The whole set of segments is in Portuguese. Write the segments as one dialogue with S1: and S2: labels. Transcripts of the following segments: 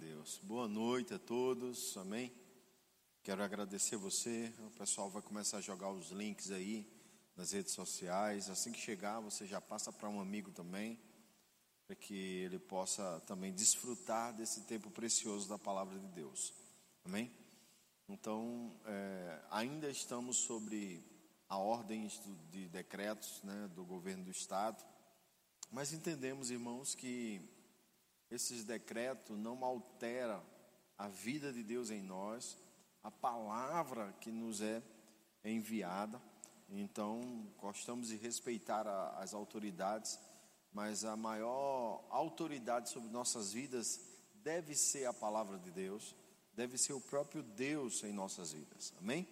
S1: Deus. Boa noite a todos, amém? Quero agradecer você. O pessoal vai começar a jogar os links aí nas redes sociais. Assim que chegar, você já passa para um amigo também, para que ele possa também desfrutar desse tempo precioso da palavra de Deus, amém? Então, é, ainda estamos sobre a ordem de decretos né, do governo do Estado, mas entendemos, irmãos, que esses decretos não alteram a vida de Deus em nós, a palavra que nos é enviada. Então, gostamos de respeitar a, as autoridades, mas a maior autoridade sobre nossas vidas deve ser a palavra de Deus, deve ser o próprio Deus em nossas vidas. Amém?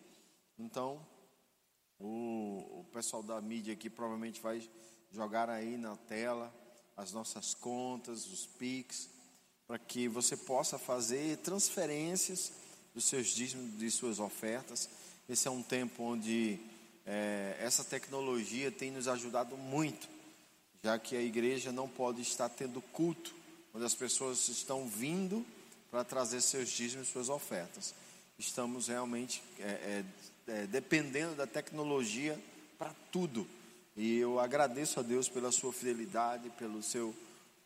S1: Então, o, o pessoal da mídia aqui provavelmente vai jogar aí na tela as nossas contas, os PIX, para que você possa fazer transferências dos seus dízimos, de suas ofertas. Esse é um tempo onde é, essa tecnologia tem nos ajudado muito, já que a igreja não pode estar tendo culto, onde as pessoas estão vindo para trazer seus dízimos e suas ofertas. Estamos realmente é, é, é dependendo da tecnologia para tudo. E eu agradeço a Deus pela sua fidelidade, pelo seu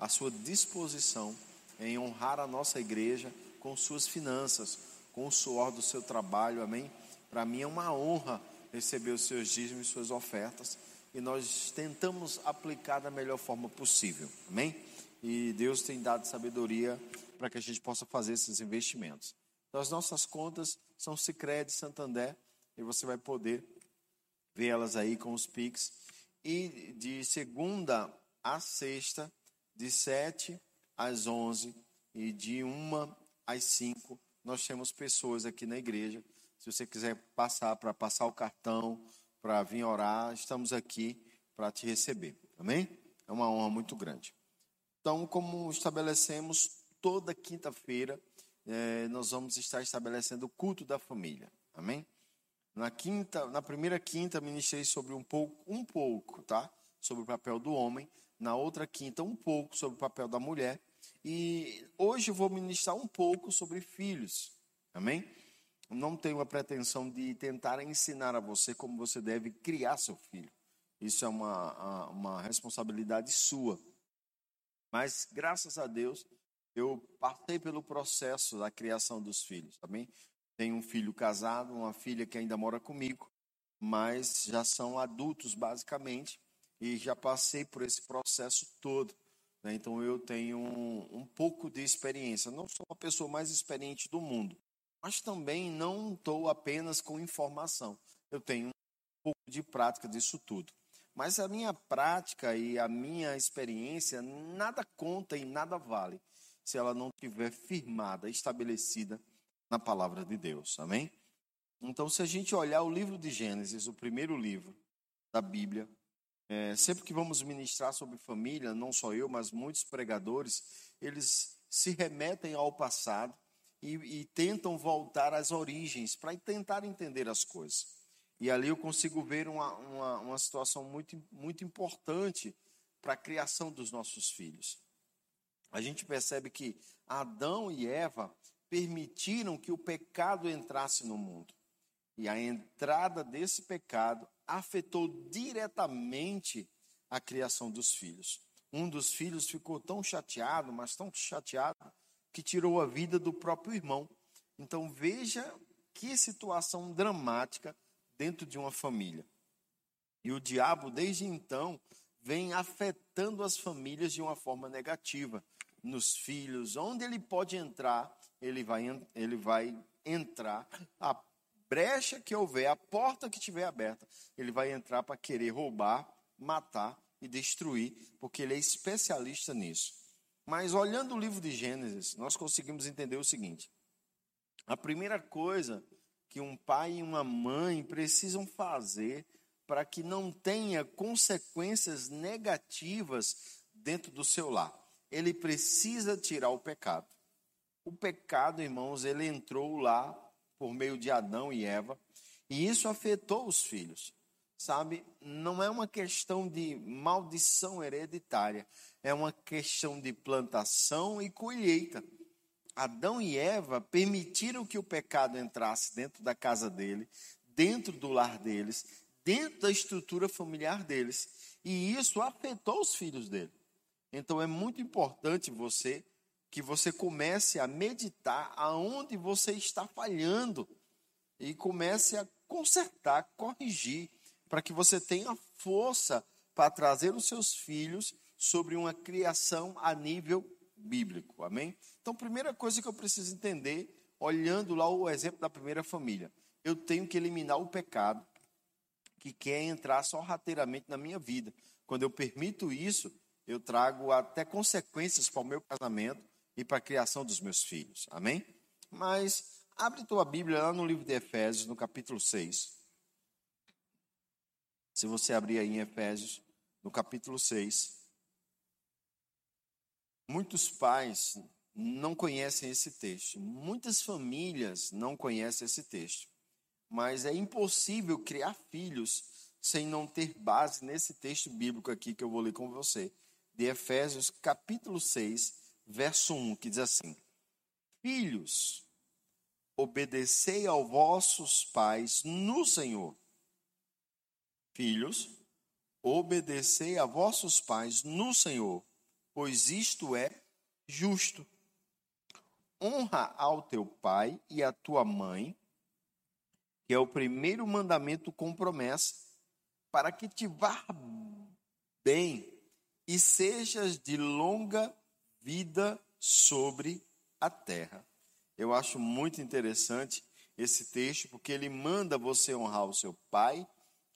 S1: a sua disposição em honrar a nossa igreja com suas finanças, com o suor do seu trabalho. Amém? Para mim é uma honra receber os seus dízimos e suas ofertas e nós tentamos aplicar da melhor forma possível. Amém? E Deus tem dado sabedoria para que a gente possa fazer esses investimentos. Então, as nossas contas são Sicredi, Santander, e você vai poder ver elas aí com os Pix e de segunda a sexta, de sete às onze e de uma às cinco, nós temos pessoas aqui na igreja. Se você quiser passar para passar o cartão, para vir orar, estamos aqui para te receber. Amém? É uma honra muito grande. Então, como estabelecemos toda quinta-feira, eh, nós vamos estar estabelecendo o culto da família. Amém? Na quinta, na primeira quinta ministrei sobre um pouco, um pouco, tá? Sobre o papel do homem. Na outra quinta, um pouco sobre o papel da mulher. E hoje vou ministrar um pouco sobre filhos. Amém? Não tenho a pretensão de tentar ensinar a você como você deve criar seu filho. Isso é uma, uma responsabilidade sua. Mas, graças a Deus, eu passei pelo processo da criação dos filhos, amém? Tenho um filho casado, uma filha que ainda mora comigo, mas já são adultos basicamente e já passei por esse processo todo. Né? Então eu tenho um, um pouco de experiência. Não sou a pessoa mais experiente do mundo, mas também não estou apenas com informação. Eu tenho um pouco de prática disso tudo. Mas a minha prática e a minha experiência nada conta e nada vale se ela não estiver firmada, estabelecida na palavra de Deus. Amém? Então, se a gente olhar o livro de Gênesis, o primeiro livro da Bíblia, é, sempre que vamos ministrar sobre família, não só eu, mas muitos pregadores, eles se remetem ao passado e, e tentam voltar às origens para tentar entender as coisas. E ali eu consigo ver uma, uma, uma situação muito, muito importante para a criação dos nossos filhos. A gente percebe que Adão e Eva permitiram que o pecado entrasse no mundo. E a entrada desse pecado afetou diretamente a criação dos filhos. Um dos filhos ficou tão chateado, mas tão chateado, que tirou a vida do próprio irmão. Então veja que situação dramática dentro de uma família. E o diabo, desde então, vem afetando as famílias de uma forma negativa, nos filhos, onde ele pode entrar, ele vai, ele vai entrar. A brecha que houver, a porta que estiver aberta, ele vai entrar para querer roubar, matar e destruir, porque ele é especialista nisso. Mas olhando o livro de Gênesis, nós conseguimos entender o seguinte: a primeira coisa que um pai e uma mãe precisam fazer para que não tenha consequências negativas dentro do seu lar, ele precisa tirar o pecado. O pecado, irmãos, ele entrou lá por meio de Adão e Eva, e isso afetou os filhos. Sabe, não é uma questão de maldição hereditária, é uma questão de plantação e colheita. Adão e Eva permitiram que o pecado entrasse dentro da casa dele, dentro do lar deles, dentro da estrutura familiar deles, e isso afetou os filhos dele. Então é muito importante você que você comece a meditar aonde você está falhando e comece a consertar, corrigir, para que você tenha força para trazer os seus filhos sobre uma criação a nível bíblico. Amém? Então, primeira coisa que eu preciso entender, olhando lá o exemplo da primeira família, eu tenho que eliminar o pecado que quer entrar sorrateiramente na minha vida. Quando eu permito isso, eu trago até consequências para o meu casamento e para a criação dos meus filhos. Amém? Mas abre tua Bíblia lá no livro de Efésios, no capítulo 6. Se você abrir aí em Efésios, no capítulo 6. Muitos pais não conhecem esse texto, muitas famílias não conhecem esse texto, mas é impossível criar filhos sem não ter base nesse texto bíblico aqui que eu vou ler com você, de Efésios capítulo 6, verso 1, que diz assim: Filhos, obedecei aos vossos pais no Senhor. Filhos, obedecei a vossos pais no Senhor pois isto é justo. Honra ao teu pai e à tua mãe, que é o primeiro mandamento com promessa, para que te vá bem e sejas de longa vida sobre a terra. Eu acho muito interessante esse texto, porque ele manda você honrar o seu pai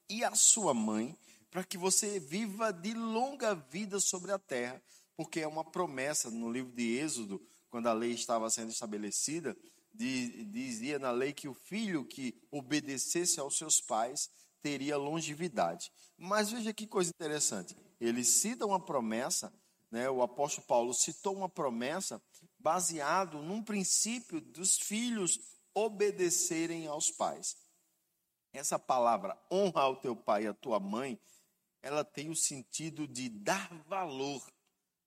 S1: e a sua mãe, para que você viva de longa vida sobre a terra porque é uma promessa no livro de Êxodo, quando a lei estava sendo estabelecida, dizia na lei que o filho que obedecesse aos seus pais teria longevidade. Mas veja que coisa interessante. Ele cita uma promessa, né, o apóstolo Paulo citou uma promessa baseado num princípio dos filhos obedecerem aos pais. Essa palavra honra ao teu pai e à tua mãe, ela tem o sentido de dar valor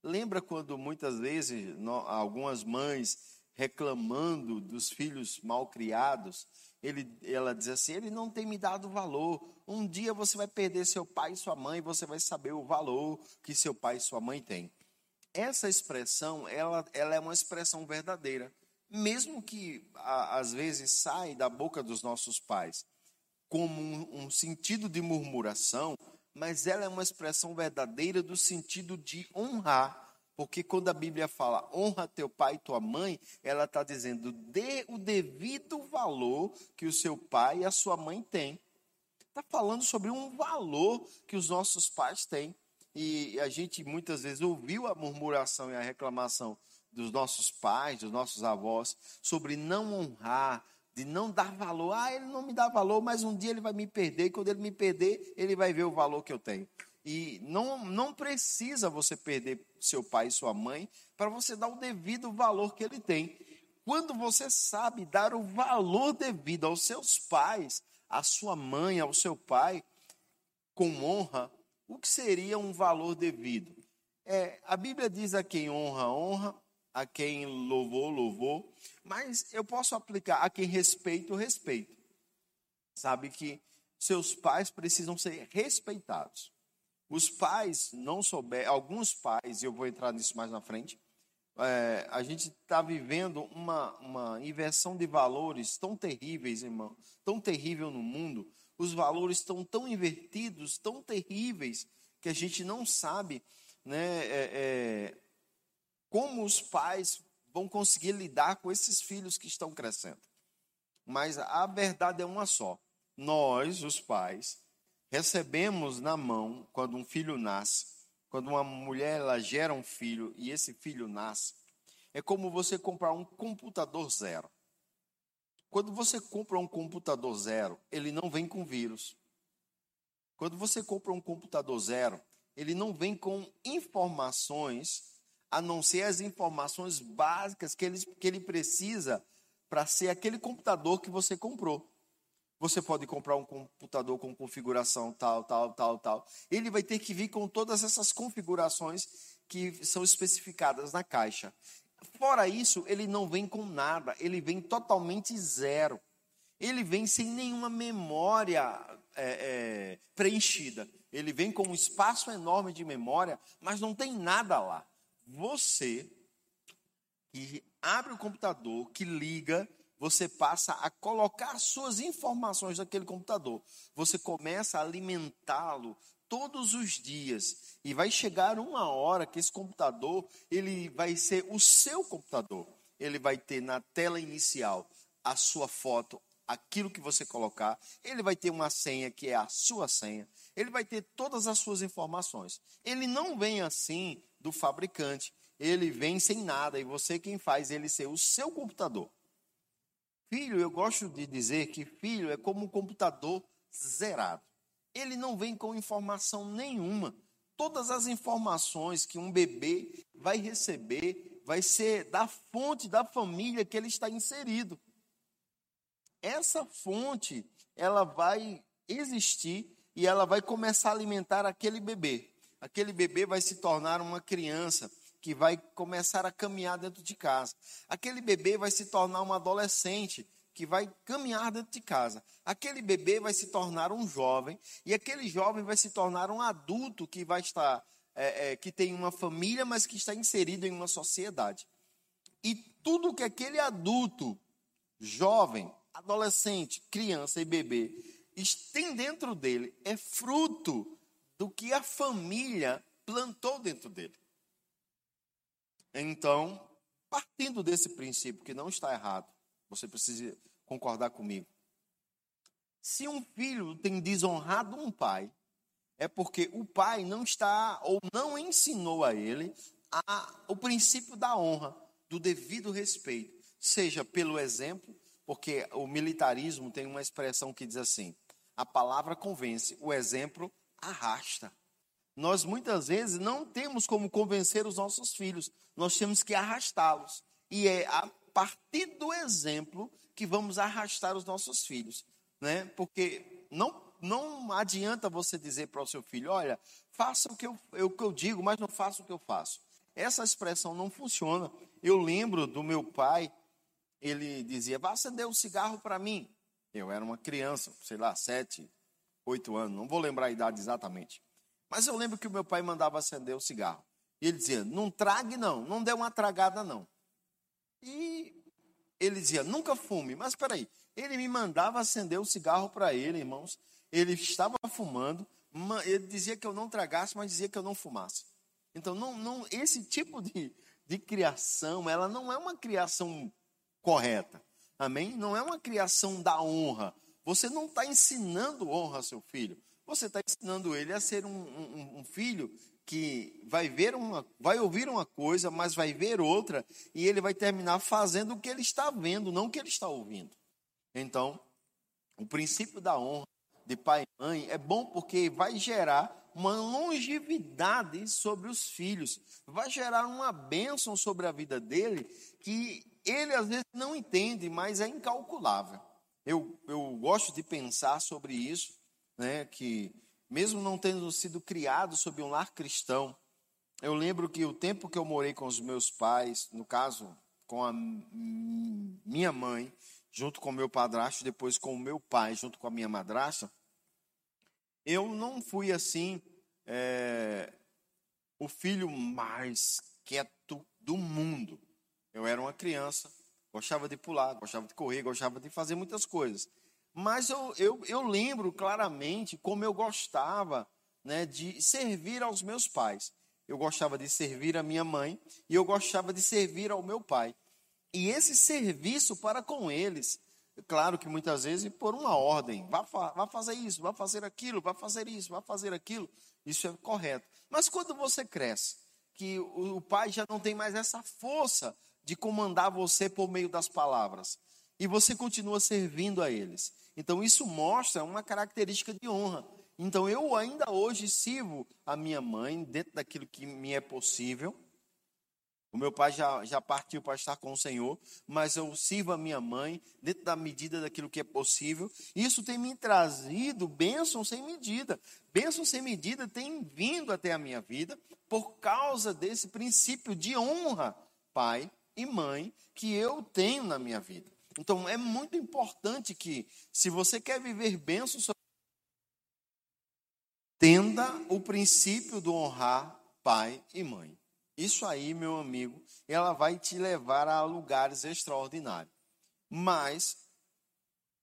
S1: Lembra quando muitas vezes algumas mães reclamando dos filhos mal criados, ele, ela diz assim: ele não tem me dado valor. Um dia você vai perder seu pai e sua mãe, você vai saber o valor que seu pai e sua mãe têm. Essa expressão, ela, ela é uma expressão verdadeira, mesmo que a, às vezes sai da boca dos nossos pais como um, um sentido de murmuração, mas ela é uma expressão verdadeira do sentido de honrar. Porque quando a Bíblia fala honra teu pai e tua mãe, ela está dizendo dê o devido valor que o seu pai e a sua mãe têm. Está falando sobre um valor que os nossos pais têm. E a gente muitas vezes ouviu a murmuração e a reclamação dos nossos pais, dos nossos avós, sobre não honrar, de não dar valor. Ah, ele não me dá valor, mas um dia ele vai me perder, e quando ele me perder, ele vai ver o valor que eu tenho. E não, não precisa você perder seu pai e sua mãe para você dar o devido valor que ele tem. Quando você sabe dar o valor devido aos seus pais, à sua mãe, ao seu pai, com honra, o que seria um valor devido? É, a Bíblia diz a quem honra, honra, a quem louvou, louvou, mas eu posso aplicar a quem respeito, respeito. Sabe que seus pais precisam ser respeitados. Os pais não souber, alguns pais, e eu vou entrar nisso mais na frente, é, a gente está vivendo uma, uma inversão de valores tão terríveis, irmão, tão terrível no mundo. Os valores estão tão invertidos, tão terríveis, que a gente não sabe né, é, é, como os pais vão conseguir lidar com esses filhos que estão crescendo. Mas a verdade é uma só. Nós, os pais, recebemos na mão quando um filho nasce, quando uma mulher ela gera um filho e esse filho nasce, é como você comprar um computador zero. Quando você compra um computador zero, ele não vem com vírus. Quando você compra um computador zero, ele não vem com informações a não ser as informações básicas que ele, que ele precisa para ser aquele computador que você comprou. Você pode comprar um computador com configuração tal, tal, tal, tal. Ele vai ter que vir com todas essas configurações que são especificadas na caixa. Fora isso, ele não vem com nada, ele vem totalmente zero. Ele vem sem nenhuma memória é, é, preenchida. Ele vem com um espaço enorme de memória, mas não tem nada lá. Você que abre o computador, que liga, você passa a colocar suas informações naquele computador. Você começa a alimentá-lo todos os dias e vai chegar uma hora que esse computador ele vai ser o seu computador. Ele vai ter na tela inicial a sua foto, aquilo que você colocar. Ele vai ter uma senha que é a sua senha. Ele vai ter todas as suas informações. Ele não vem assim do fabricante. Ele vem sem nada e você quem faz ele ser o seu computador. Filho, eu gosto de dizer que filho é como um computador zerado. Ele não vem com informação nenhuma. Todas as informações que um bebê vai receber vai ser da fonte da família que ele está inserido essa fonte ela vai existir e ela vai começar a alimentar aquele bebê. Aquele bebê vai se tornar uma criança que vai começar a caminhar dentro de casa. Aquele bebê vai se tornar um adolescente que vai caminhar dentro de casa. Aquele bebê vai se tornar um jovem e aquele jovem vai se tornar um adulto que vai estar é, é, que tem uma família, mas que está inserido em uma sociedade. E tudo que aquele adulto, jovem, adolescente, criança e bebê tem dentro dele é fruto do que a família plantou dentro dele. Então, partindo desse princípio que não está errado, você precisa concordar comigo. Se um filho tem desonrado um pai, é porque o pai não está ou não ensinou a ele a, o princípio da honra, do devido respeito, seja pelo exemplo, porque o militarismo tem uma expressão que diz assim: a palavra convence, o exemplo arrasta. Nós muitas vezes não temos como convencer os nossos filhos, nós temos que arrastá-los. E é a partir do exemplo que vamos arrastar os nossos filhos, né? Porque não não adianta você dizer para o seu filho, olha, faça o que eu, o que eu digo, mas não faça o que eu faço. Essa expressão não funciona. Eu lembro do meu pai, ele dizia: Vá acender um cigarro para mim. Eu era uma criança, sei lá, sete, oito anos, não vou lembrar a idade exatamente. Mas eu lembro que o meu pai mandava acender o cigarro. E ele dizia: Não trague, não, não dê uma tragada, não. E ele dizia: Nunca fume. Mas espera aí, ele me mandava acender o cigarro para ele, irmãos. Ele estava fumando, ele dizia que eu não tragasse, mas dizia que eu não fumasse. Então, não, não, esse tipo de, de criação, ela não é uma criação correta. Amém? Não é uma criação da honra. Você não está ensinando honra ao seu filho. Você está ensinando ele a ser um, um, um, filho que vai ver uma, vai ouvir uma coisa, mas vai ver outra, e ele vai terminar fazendo o que ele está vendo, não o que ele está ouvindo. Então, o princípio da honra de pai e mãe é bom porque vai gerar uma longevidade sobre os filhos, vai gerar uma bênção sobre a vida dele que ele às vezes não entende, mas é incalculável. Eu, eu gosto de pensar sobre isso, né, que mesmo não tendo sido criado sob um lar cristão, eu lembro que o tempo que eu morei com os meus pais, no caso, com a minha mãe, junto com o meu padrasto, depois com o meu pai, junto com a minha madrasta, eu não fui assim é, o filho mais quieto do mundo. Eu era uma criança, gostava de pular, gostava de correr, gostava de fazer muitas coisas. Mas eu, eu, eu lembro claramente como eu gostava né, de servir aos meus pais. Eu gostava de servir a minha mãe e eu gostava de servir ao meu pai. E esse serviço para com eles, claro que muitas vezes por uma ordem, vá, vá fazer isso, vá fazer aquilo, vá fazer isso, vá fazer aquilo, isso é correto. Mas quando você cresce, que o, o pai já não tem mais essa força de comandar você por meio das palavras. E você continua servindo a eles. Então isso mostra uma característica de honra. Então eu ainda hoje sirvo a minha mãe dentro daquilo que me é possível. O meu pai já, já partiu para estar com o Senhor, mas eu sirvo a minha mãe dentro da medida daquilo que é possível. Isso tem me trazido bênção sem medida. Bênção sem medida tem vindo até a minha vida por causa desse princípio de honra, pai, e mãe que eu tenho na minha vida. Então é muito importante que, se você quer viver bênçãos, tenda o princípio do honrar pai e mãe. Isso aí, meu amigo, ela vai te levar a lugares extraordinários. Mas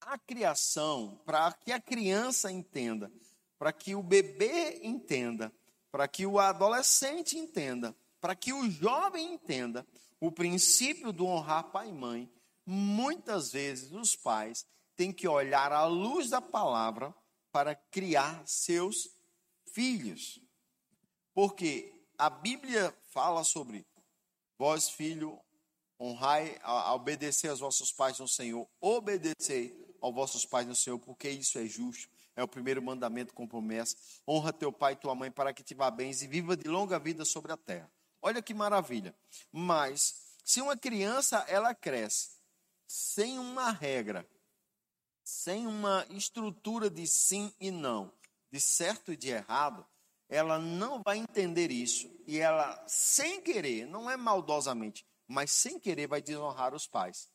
S1: a criação, para que a criança entenda, para que o bebê entenda, para que o adolescente entenda, para que o jovem entenda o princípio do honrar pai e mãe, muitas vezes os pais têm que olhar à luz da palavra para criar seus filhos. Porque a Bíblia fala sobre vós, filho, honrai, obedecer aos vossos pais no Senhor, obedecei aos vossos pais no Senhor, porque isso é justo. É o primeiro mandamento com promessa. Honra teu pai e tua mãe para que te vá bem e viva de longa vida sobre a terra. Olha que maravilha. Mas se uma criança ela cresce sem uma regra, sem uma estrutura de sim e não, de certo e de errado, ela não vai entender isso e ela, sem querer, não é maldosamente, mas sem querer, vai desonrar os pais.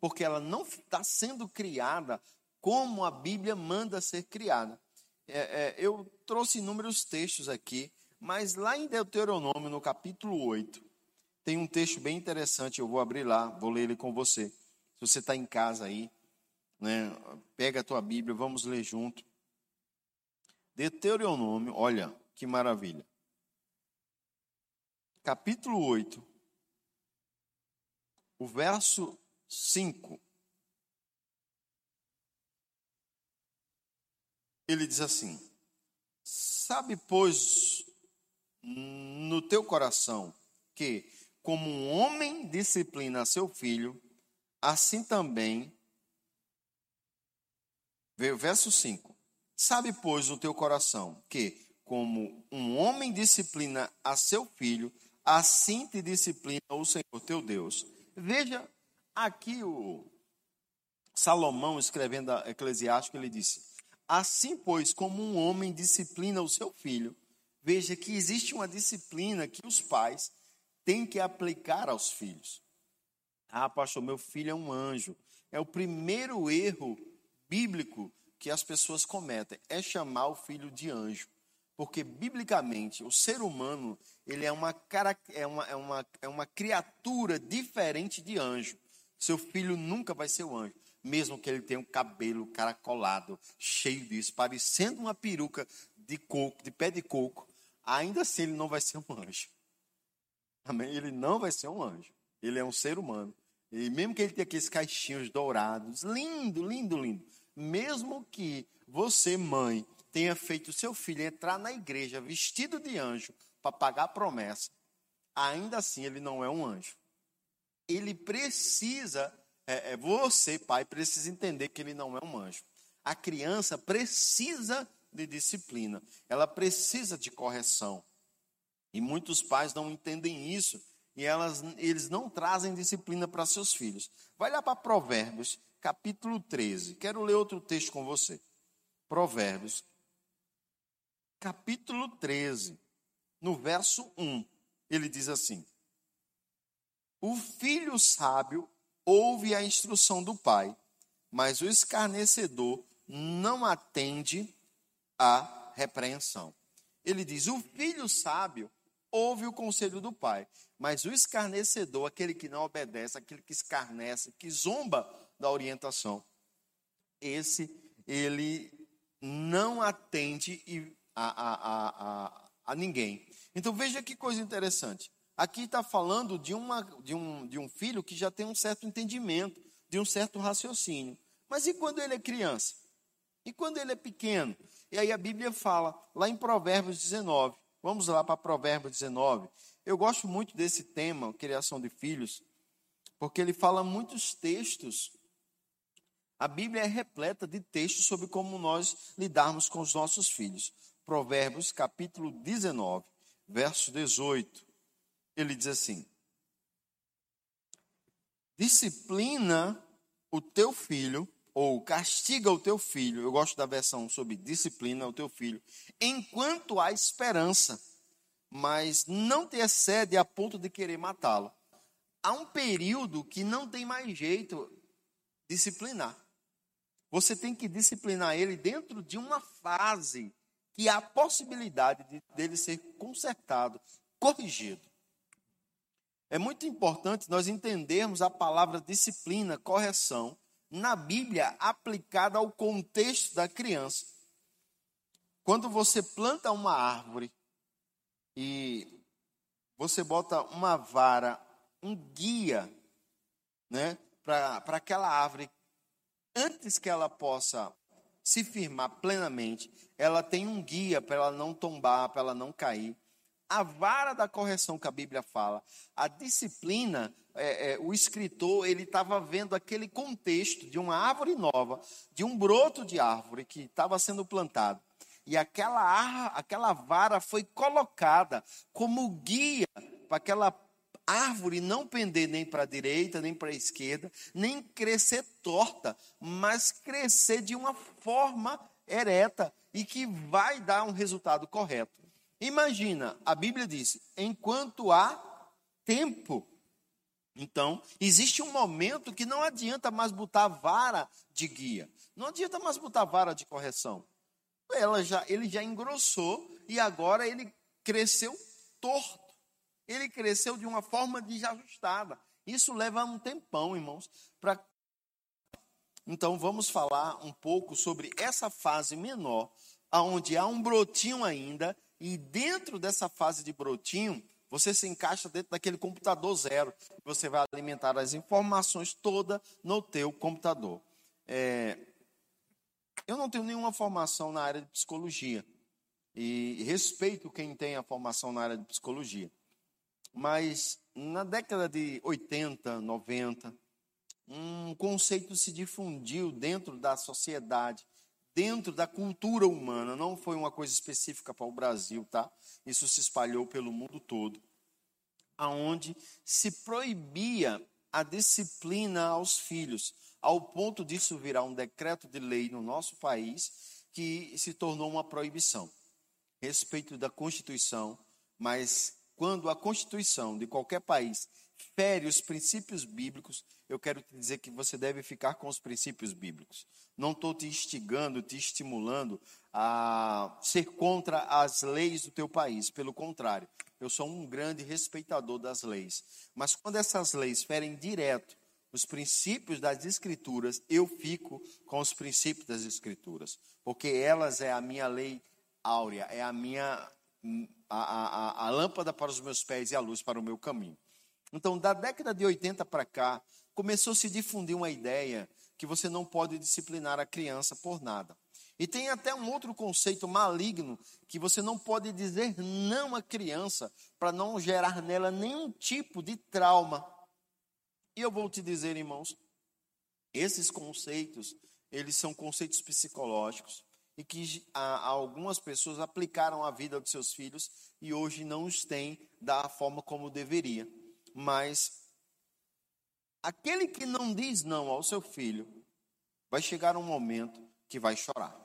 S1: Porque ela não está sendo criada como a Bíblia manda ser criada. É, é, eu trouxe inúmeros textos aqui, mas lá em Deuteronômio, no capítulo 8, tem um texto bem interessante, eu vou abrir lá, vou ler ele com você. Se você está em casa aí, né, pega a tua Bíblia, vamos ler junto. Deuteronômio, olha, que maravilha. Capítulo 8, o verso 5. Ele diz assim: Sabe, pois, no teu coração que, como um homem disciplina seu filho, assim também. Verso 5. Sabe, pois, no teu coração que, como um homem disciplina a seu filho, assim te disciplina o Senhor teu Deus. Veja aqui o Salomão escrevendo a Eclesiástico, ele disse: Assim, pois, como um homem disciplina o seu filho, veja que existe uma disciplina que os pais têm que aplicar aos filhos. Ah, pastor, meu filho é um anjo. É o primeiro erro bíblico que as pessoas cometem, é chamar o filho de anjo. Porque, biblicamente, o ser humano ele é uma, é uma, é uma, é uma criatura diferente de anjo. Seu filho nunca vai ser um anjo. Mesmo que ele tenha um cabelo caracolado, cheio disso, parecendo uma peruca de coco, de pé de coco, ainda assim ele não vai ser um anjo. Amém? Ele não vai ser um anjo. Ele é um ser humano. E mesmo que ele tenha aqueles caixinhos dourados, lindo, lindo, lindo. Mesmo que você, mãe, tenha feito seu filho entrar na igreja vestido de anjo para pagar a promessa, ainda assim ele não é um anjo. Ele precisa, é, é, você, pai, precisa entender que ele não é um anjo. A criança precisa de disciplina, ela precisa de correção. E muitos pais não entendem isso e elas, eles não trazem disciplina para seus filhos. Vai lá para Provérbios, capítulo 13. Quero ler outro texto com você. Provérbios, capítulo 13, no verso 1, ele diz assim: O filho sábio ouve a instrução do pai, mas o escarnecedor não atende à repreensão. Ele diz: O filho sábio ouve o conselho do pai, mas o escarnecedor, aquele que não obedece, aquele que escarnece, que zomba da orientação, esse ele não atende a, a, a, a, ninguém. Então veja que coisa interessante. Aqui está falando de, uma, de, um, de um filho que já tem um certo entendimento, de um certo raciocínio. Mas e quando ele é criança? E quando ele é pequeno? E aí a Bíblia fala, lá em Provérbios 19. Vamos lá para Provérbios 19. Eu gosto muito desse tema, criação de filhos, porque ele fala muitos textos a Bíblia é repleta de textos sobre como nós lidarmos com os nossos filhos. Provérbios, capítulo 19, verso 18. Ele diz assim: Disciplina o teu filho, ou castiga o teu filho. Eu gosto da versão sobre disciplina o teu filho, enquanto há esperança, mas não te excede a ponto de querer matá-lo. há um período que não tem mais jeito disciplinar. Você tem que disciplinar ele dentro de uma fase que há possibilidade de, dele ser consertado, corrigido. É muito importante nós entendermos a palavra disciplina, correção, na Bíblia aplicada ao contexto da criança. Quando você planta uma árvore e você bota uma vara, um guia, né, para aquela árvore, antes que ela possa se firmar plenamente, ela tem um guia para ela não tombar, para ela não cair a vara da correção que a Bíblia fala, a disciplina, é, é, o escritor ele estava vendo aquele contexto de uma árvore nova, de um broto de árvore que estava sendo plantado. E aquela, aquela vara foi colocada como guia para aquela árvore não pender nem para a direita, nem para a esquerda, nem crescer torta, mas crescer de uma forma ereta e que vai dar um resultado correto. Imagina, a Bíblia diz: enquanto há tempo. Então, existe um momento que não adianta mais botar vara de guia, não adianta mais botar vara de correção. Ela já, ele já engrossou e agora ele cresceu torto. Ele cresceu de uma forma desajustada. Isso leva um tempão, irmãos, para então vamos falar um pouco sobre essa fase menor, aonde há um brotinho ainda e dentro dessa fase de brotinho, você se encaixa dentro daquele computador zero. Você vai alimentar as informações toda no teu computador. É, eu não tenho nenhuma formação na área de psicologia. E respeito quem tem a formação na área de psicologia. Mas na década de 80, 90, um conceito se difundiu dentro da sociedade dentro da cultura humana, não foi uma coisa específica para o Brasil, tá? Isso se espalhou pelo mundo todo, aonde se proibia a disciplina aos filhos, ao ponto disso virar um decreto de lei no nosso país que se tornou uma proibição. Respeito da Constituição, mas quando a Constituição de qualquer país fere os princípios bíblicos, eu quero te dizer que você deve ficar com os princípios bíblicos. Não estou te instigando, te estimulando a ser contra as leis do teu país. Pelo contrário, eu sou um grande respeitador das leis. Mas quando essas leis ferem direto os princípios das Escrituras, eu fico com os princípios das Escrituras. Porque elas é a minha lei áurea, é a minha a, a, a lâmpada para os meus pés e a luz para o meu caminho. Então, da década de 80 para cá, começou a se difundir uma ideia que você não pode disciplinar a criança por nada. E tem até um outro conceito maligno que você não pode dizer não à criança para não gerar nela nenhum tipo de trauma. E eu vou te dizer, irmãos, esses conceitos, eles são conceitos psicológicos e que algumas pessoas aplicaram à vida dos seus filhos e hoje não os têm da forma como deveria. Mas aquele que não diz não ao seu filho, vai chegar um momento que vai chorar.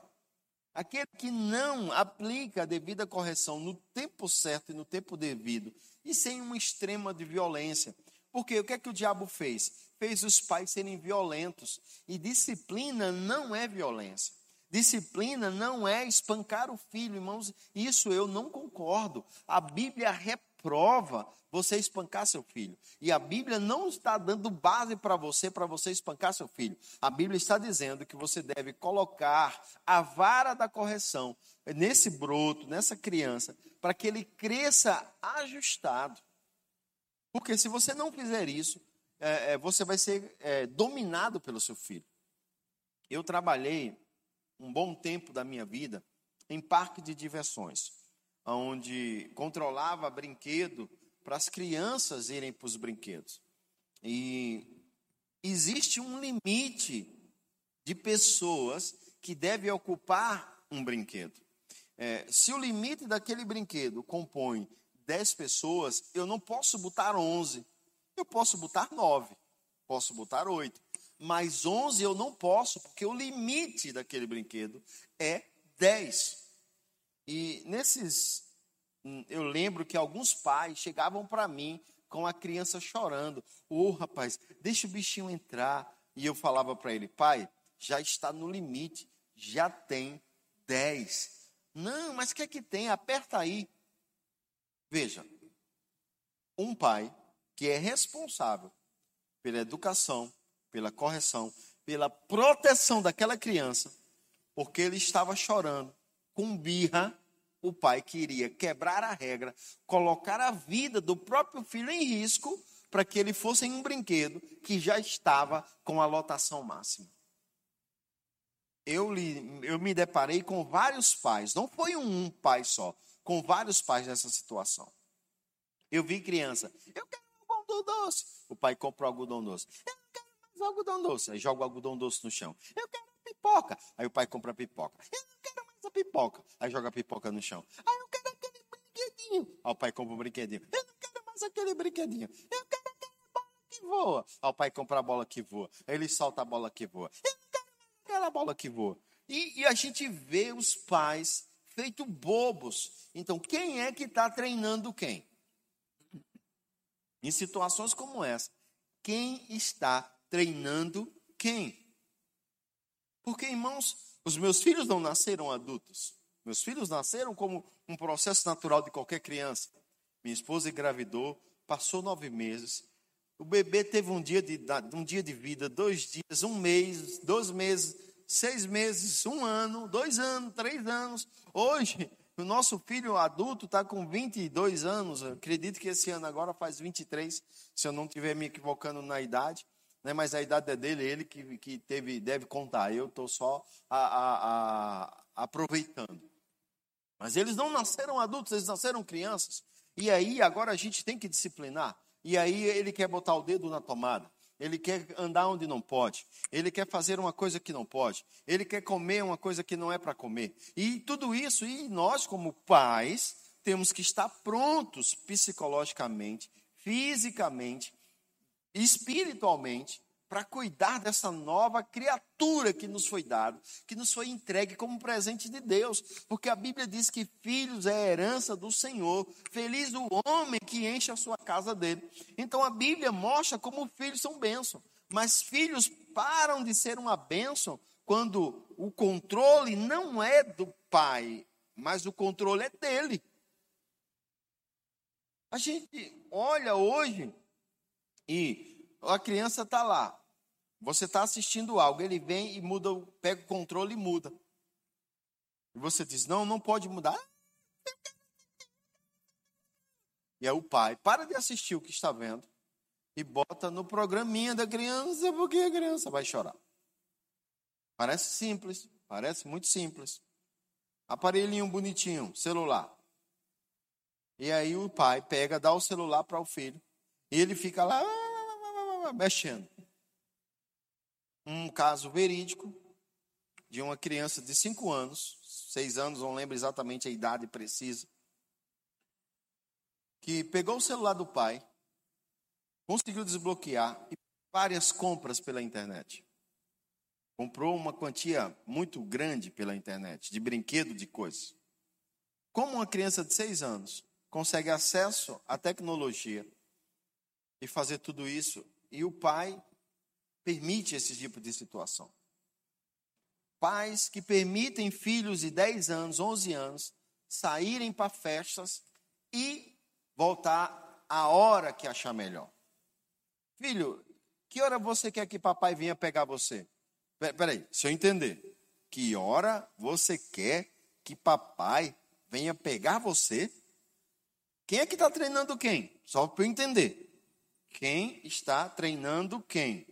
S1: Aquele que não aplica a devida correção no tempo certo e no tempo devido, e sem uma extrema de violência. Porque o que é que o diabo fez? Fez os pais serem violentos. E disciplina não é violência. Disciplina não é espancar o filho, irmãos. Isso eu não concordo. A Bíblia reprova você espancar seu filho. E a Bíblia não está dando base para você, para você espancar seu filho. A Bíblia está dizendo que você deve colocar a vara da correção nesse broto, nessa criança, para que ele cresça ajustado. Porque se você não fizer isso, é, é, você vai ser é, dominado pelo seu filho. Eu trabalhei um bom tempo da minha vida em parque de diversões, onde controlava brinquedo para as crianças irem para os brinquedos. E existe um limite de pessoas que devem ocupar um brinquedo. É, se o limite daquele brinquedo compõe 10 pessoas, eu não posso botar 11. Eu posso botar 9, posso botar 8. Mas 11 eu não posso, porque o limite daquele brinquedo é 10. E nesses Hum, eu lembro que alguns pais chegavam para mim com a criança chorando. Ô, oh, rapaz, deixa o bichinho entrar. E eu falava para ele, pai, já está no limite, já tem 10. Não, mas o que é que tem? Aperta aí. Veja, um pai que é responsável pela educação, pela correção, pela proteção daquela criança, porque ele estava chorando, com birra, o pai queria quebrar a regra, colocar a vida do próprio filho em risco para que ele fosse em um brinquedo que já estava com a lotação máxima. Eu, li, eu me deparei com vários pais, não foi um pai só, com vários pais nessa situação. Eu vi criança, eu quero algodão doce. O pai compra o algodão doce. Eu quero mais algodão doce. Aí joga o algodão doce no chão. Eu quero pipoca. Aí o pai compra pipoca. Eu não quero mais a pipoca. Aí joga a pipoca no chão. Aí eu quero aquele brinquedinho. Aí o pai compra o um brinquedinho. Eu não quero mais aquele brinquedinho. Eu quero aquela bola que voa. Aí o pai compra a bola que voa. Aí ele solta a bola que voa. Eu não quero mais aquela bola que voa. E, e a gente vê os pais feito bobos. Então, quem é que está treinando quem? Em situações como essa, quem está treinando quem? Porque, irmãos, os meus filhos não nasceram adultos. Meus filhos nasceram como um processo natural de qualquer criança. Minha esposa engravidou, passou nove meses. O bebê teve um dia de, um dia de vida, dois dias, um mês, dois meses, seis meses, um ano, dois anos, três anos. Hoje, o nosso filho adulto está com 22 anos, eu acredito que esse ano agora faz 23, se eu não estiver me equivocando na idade, né? mas a idade é dele, ele que, que teve, deve contar, eu estou só a, a, a, aproveitando. Mas eles não nasceram adultos, eles nasceram crianças. E aí agora a gente tem que disciplinar. E aí ele quer botar o dedo na tomada ele quer andar onde não pode, ele quer fazer uma coisa que não pode, ele quer comer uma coisa que não é para comer. E tudo isso, e nós, como pais, temos que estar prontos psicologicamente, fisicamente, espiritualmente, para cuidar dessa nova criatura que nos foi dado, que nos foi entregue como presente de Deus, porque a Bíblia diz que filhos é herança do Senhor, feliz o homem que enche a sua casa dele. Então a Bíblia mostra como filhos são bênção, mas filhos param de ser uma bênção quando o controle não é do pai, mas o controle é dele. A gente olha hoje e a criança está lá, você está assistindo algo, ele vem e muda, pega o controle e muda. E você diz: Não, não pode mudar. E aí o pai para de assistir o que está vendo e bota no programinha da criança, porque a criança vai chorar. Parece simples, parece muito simples. Aparelhinho bonitinho, celular. E aí o pai pega, dá o celular para o filho. E ele fica lá mexendo um caso verídico de uma criança de 5 anos, 6 anos, não lembro exatamente a idade precisa, que pegou o celular do pai, conseguiu desbloquear e várias compras pela internet. Comprou uma quantia muito grande pela internet, de brinquedo, de coisas. Como uma criança de 6 anos consegue acesso à tecnologia e fazer tudo isso, e o pai permite esse tipo de situação. Pais que permitem filhos de 10 anos, 11 anos, saírem para festas e voltar a hora que achar melhor. Filho, que hora você quer que papai venha pegar você? Peraí, se eu entender. Que hora você quer que papai venha pegar você? Quem é que está treinando quem? Só para eu entender. Quem está treinando quem?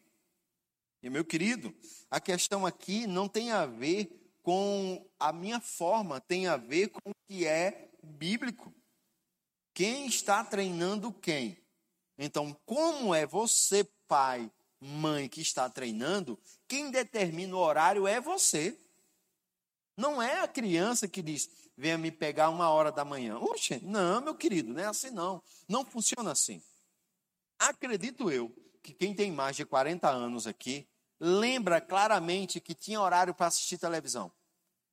S1: E meu querido, a questão aqui não tem a ver com a minha forma, tem a ver com o que é bíblico. Quem está treinando quem? Então, como é você, pai, mãe, que está treinando, quem determina o horário é você. Não é a criança que diz, venha me pegar uma hora da manhã. Oxe, não, meu querido, não é assim não. Não funciona assim. Acredito eu que quem tem mais de 40 anos aqui lembra claramente que tinha horário para assistir televisão.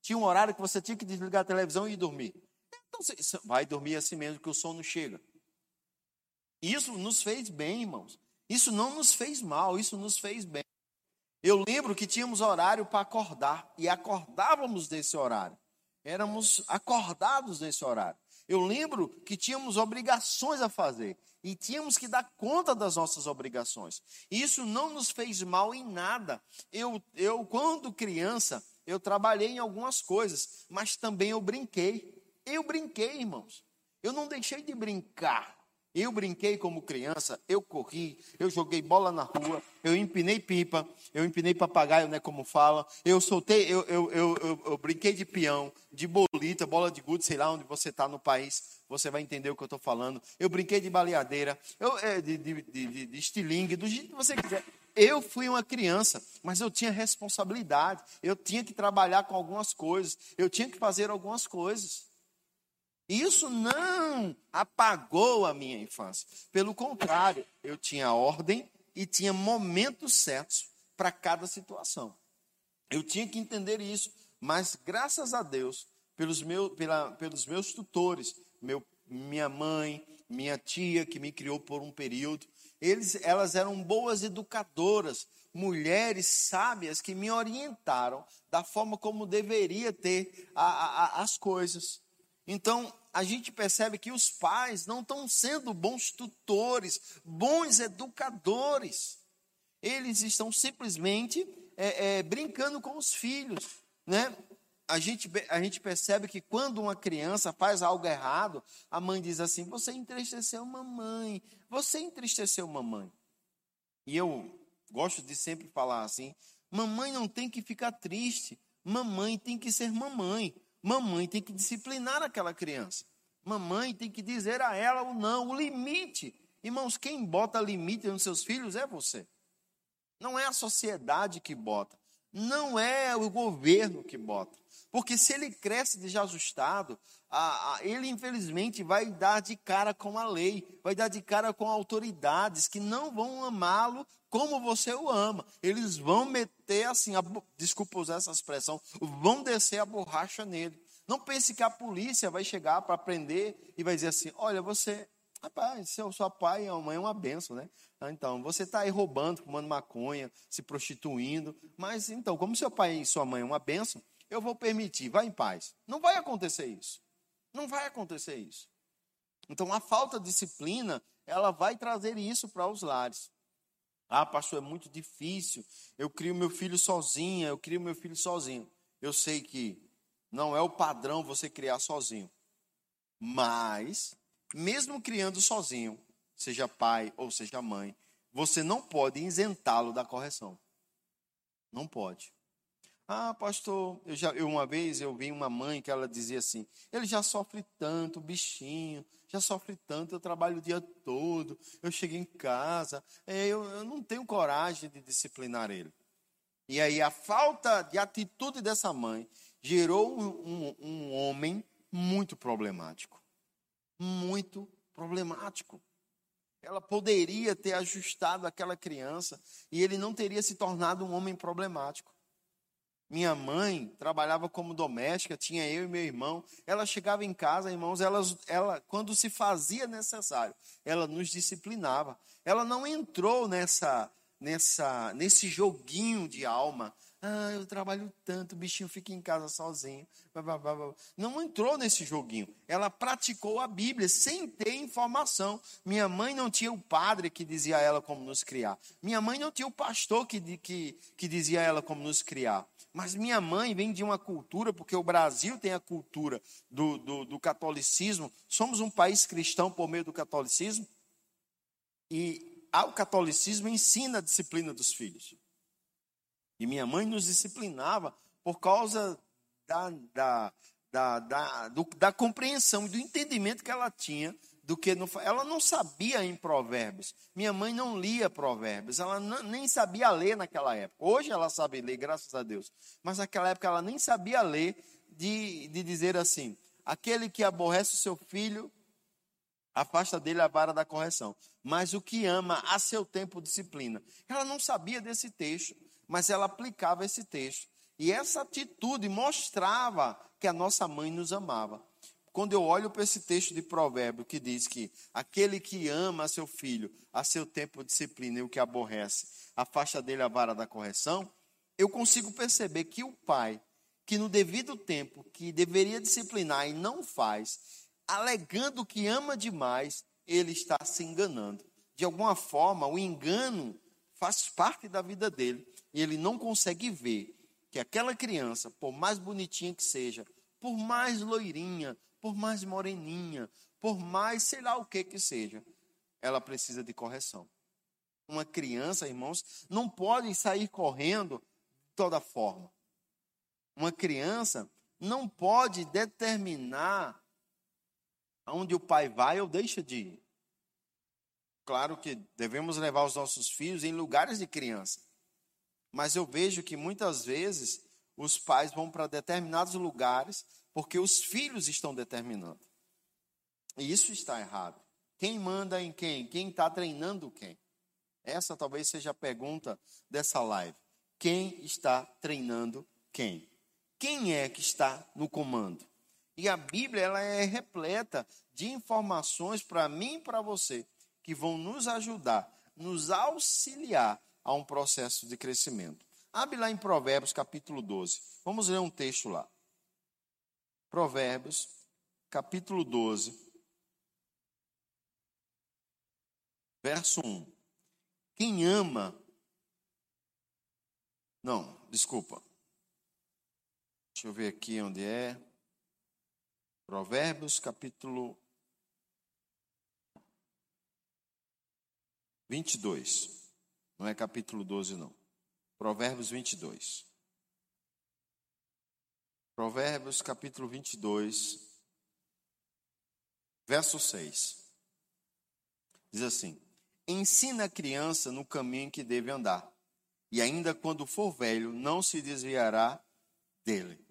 S1: Tinha um horário que você tinha que desligar a televisão e ir dormir. Então você vai dormir assim mesmo que o sono chega. Isso nos fez bem, irmãos. Isso não nos fez mal, isso nos fez bem. Eu lembro que tínhamos horário para acordar e acordávamos desse horário. Éramos acordados nesse horário. Eu lembro que tínhamos obrigações a fazer e tínhamos que dar conta das nossas obrigações. Isso não nos fez mal em nada. Eu, eu quando criança, eu trabalhei em algumas coisas, mas também eu brinquei. Eu brinquei, irmãos. Eu não deixei de brincar. Eu brinquei como criança, eu corri, eu joguei bola na rua, eu empinei pipa, eu empinei papagaio, né, como fala, eu soltei, eu, eu, eu, eu, brinquei de peão, de bolita, bola de gude, sei lá onde você está no país, você vai entender o que eu estou falando. Eu brinquei de baleadeira, eu, é, de, de, de, de estilingue, do jeito que você quiser. Eu fui uma criança, mas eu tinha responsabilidade, eu tinha que trabalhar com algumas coisas, eu tinha que fazer algumas coisas. Isso não apagou a minha infância. Pelo contrário, eu tinha ordem e tinha momentos certos para cada situação. Eu tinha que entender isso, mas graças a Deus, pelos, meu, pela, pelos meus tutores, meu, minha mãe, minha tia, que me criou por um período, eles, elas eram boas educadoras, mulheres sábias que me orientaram da forma como deveria ter a, a, as coisas. Então, a gente percebe que os pais não estão sendo bons tutores, bons educadores. Eles estão simplesmente é, é, brincando com os filhos. Né? A, gente, a gente percebe que quando uma criança faz algo errado, a mãe diz assim: Você entristeceu mamãe, você entristeceu mamãe. E eu gosto de sempre falar assim: Mamãe não tem que ficar triste, mamãe tem que ser mamãe. Mamãe tem que disciplinar aquela criança. Mamãe tem que dizer a ela o não, o limite. Irmãos, quem bota limite nos seus filhos é você. Não é a sociedade que bota. Não é o governo que bota. Porque se ele cresce desajustado, a, a, ele infelizmente vai dar de cara com a lei, vai dar de cara com autoridades que não vão amá-lo como você o ama. Eles vão meter assim, a, desculpa usar essa expressão, vão descer a borracha nele. Não pense que a polícia vai chegar para prender e vai dizer assim: olha, você, rapaz, seu, sua pai e a mãe é uma benção, né? Ah, então, você está aí roubando, fumando maconha, se prostituindo, mas então, como seu pai e sua mãe é uma benção, eu vou permitir, vá em paz. Não vai acontecer isso. Não vai acontecer isso. Então, a falta de disciplina, ela vai trazer isso para os lares. Ah, pastor, é muito difícil. Eu crio meu filho sozinha, eu crio meu filho sozinho. Eu sei que não é o padrão você criar sozinho. Mas, mesmo criando sozinho, seja pai ou seja mãe, você não pode isentá-lo da correção. Não pode. Ah, pastor, eu já eu, uma vez eu vi uma mãe que ela dizia assim: ele já sofre tanto, bichinho, já sofre tanto, eu trabalho o dia todo, eu chego em casa, é, eu, eu não tenho coragem de disciplinar ele. E aí a falta de atitude dessa mãe gerou um, um, um homem muito problemático. Muito problemático. Ela poderia ter ajustado aquela criança e ele não teria se tornado um homem problemático. Minha mãe trabalhava como doméstica, tinha eu e meu irmão. Ela chegava em casa, irmãos, ela, ela, quando se fazia necessário, ela nos disciplinava. Ela não entrou nessa, nessa, nesse joguinho de alma. Ah, eu trabalho tanto, o bichinho fica em casa sozinho. Não entrou nesse joguinho. Ela praticou a Bíblia sem ter informação. Minha mãe não tinha o padre que dizia a ela como nos criar. Minha mãe não tinha o pastor que, que, que dizia a ela como nos criar. Mas minha mãe vem de uma cultura, porque o Brasil tem a cultura do, do, do catolicismo. Somos um país cristão por meio do catolicismo. E o catolicismo ensina a disciplina dos filhos. E minha mãe nos disciplinava por causa da, da, da, da, do, da compreensão, do entendimento que ela tinha do que no, ela não sabia em provérbios. Minha mãe não lia provérbios, ela não, nem sabia ler naquela época. Hoje ela sabe ler, graças a Deus. Mas naquela época ela nem sabia ler de, de dizer assim: aquele que aborrece o seu filho, afasta dele a vara da correção. Mas o que ama, a seu tempo disciplina. Ela não sabia desse texto, mas ela aplicava esse texto. E essa atitude mostrava que a nossa mãe nos amava. quando eu olho para esse texto de provérbio que diz que aquele que ama seu filho, a seu tempo disciplina e o que aborrece, afasta dele a vara da correção, eu consigo perceber que o pai, que no devido tempo, que deveria disciplinar e não faz, alegando que ama demais, ele está se enganando. De alguma forma, o engano faz parte da vida dele e ele não consegue ver que aquela criança, por mais bonitinha que seja, por mais loirinha, por mais moreninha, por mais sei lá o que que seja, ela precisa de correção. Uma criança, irmãos, não pode sair correndo de toda forma. Uma criança não pode determinar aonde o pai vai ou deixa de ir. Claro que devemos levar os nossos filhos em lugares de criança. Mas eu vejo que muitas vezes os pais vão para determinados lugares porque os filhos estão determinando. E isso está errado. Quem manda em quem? Quem está treinando quem? Essa talvez seja a pergunta dessa live. Quem está treinando quem? Quem é que está no comando? E a Bíblia ela é repleta de informações para mim e para você que vão nos ajudar, nos auxiliar a um processo de crescimento. Abre lá em Provérbios capítulo 12. Vamos ler um texto lá. Provérbios, capítulo 12, verso 1. Quem ama. Não, desculpa. Deixa eu ver aqui onde é. Provérbios, capítulo 22. Não é capítulo 12, não. Provérbios 22. Provérbios capítulo 22, verso 6. Diz assim: Ensina a criança no caminho que deve andar, e ainda quando for velho, não se desviará dele.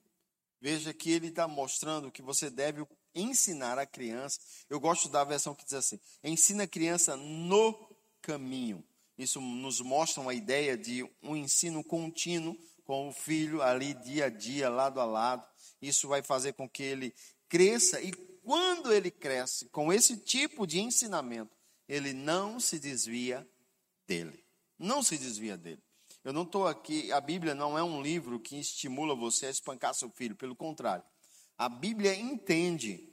S1: Veja que ele está mostrando que você deve ensinar a criança. Eu gosto da versão que diz assim: ensina a criança no caminho. Isso nos mostra uma ideia de um ensino contínuo com o filho ali dia a dia, lado a lado. Isso vai fazer com que ele cresça e quando ele cresce com esse tipo de ensinamento, ele não se desvia dele. Não se desvia dele. Eu não estou aqui, a Bíblia não é um livro que estimula você a espancar seu filho, pelo contrário. A Bíblia entende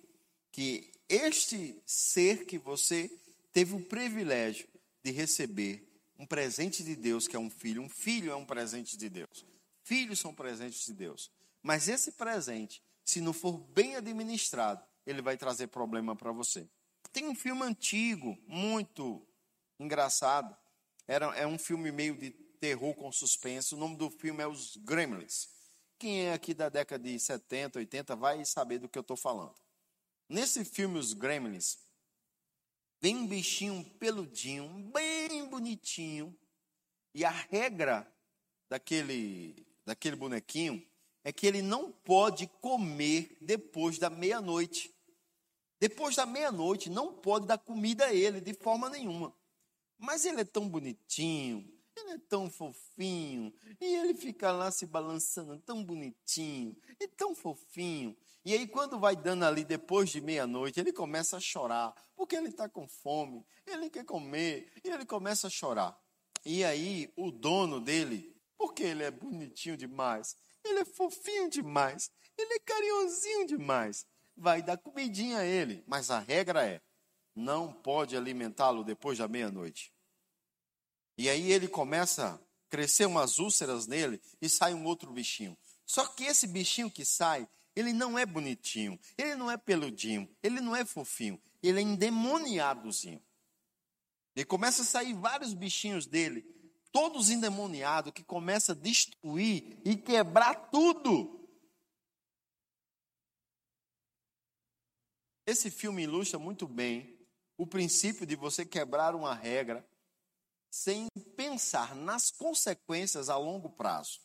S1: que este ser que você teve o privilégio de receber um presente de Deus, que é um filho, um filho é um presente de Deus. Filhos são presentes de Deus. Mas esse presente, se não for bem administrado, ele vai trazer problema para você. Tem um filme antigo, muito engraçado. Era, é um filme meio de terror com suspense. O nome do filme é Os Gremlins. Quem é aqui da década de 70, 80 vai saber do que eu estou falando. Nesse filme, Os Gremlins, vem um bichinho peludinho, bem bonitinho, e a regra daquele daquele bonequinho é que ele não pode comer depois da meia-noite. Depois da meia-noite, não pode dar comida a ele de forma nenhuma. Mas ele é tão bonitinho, ele é tão fofinho, e ele fica lá se balançando, tão bonitinho, e tão fofinho. E aí, quando vai dando ali depois de meia-noite, ele começa a chorar, porque ele está com fome, ele quer comer, e ele começa a chorar. E aí, o dono dele porque ele é bonitinho demais, ele é fofinho demais, ele é carinhosinho demais. Vai dar comidinha a ele, mas a regra é: não pode alimentá-lo depois da meia-noite. E aí ele começa a crescer umas úlceras nele e sai um outro bichinho. Só que esse bichinho que sai, ele não é bonitinho, ele não é peludinho, ele não é fofinho, ele é endemoniadozinho. E começa a sair vários bichinhos dele todos endemoniados, que começa a destruir e quebrar tudo. Esse filme ilustra muito bem o princípio de você quebrar uma regra sem pensar nas consequências a longo prazo.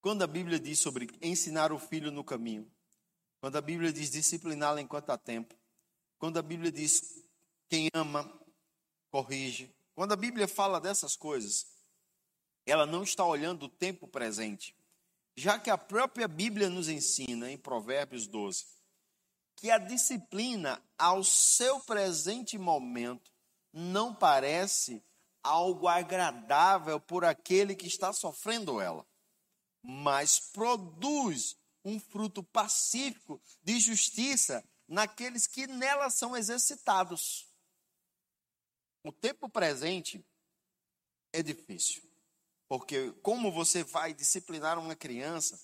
S1: Quando a Bíblia diz sobre ensinar o filho no caminho, quando a Bíblia diz discipliná-lo enquanto há tempo, quando a Bíblia diz quem ama, corrige, quando a Bíblia fala dessas coisas, ela não está olhando o tempo presente, já que a própria Bíblia nos ensina em Provérbios 12 que a disciplina, ao seu presente momento, não parece algo agradável por aquele que está sofrendo ela, mas produz um fruto pacífico de justiça naqueles que nela são exercitados. O tempo presente é difícil, porque como você vai disciplinar uma criança,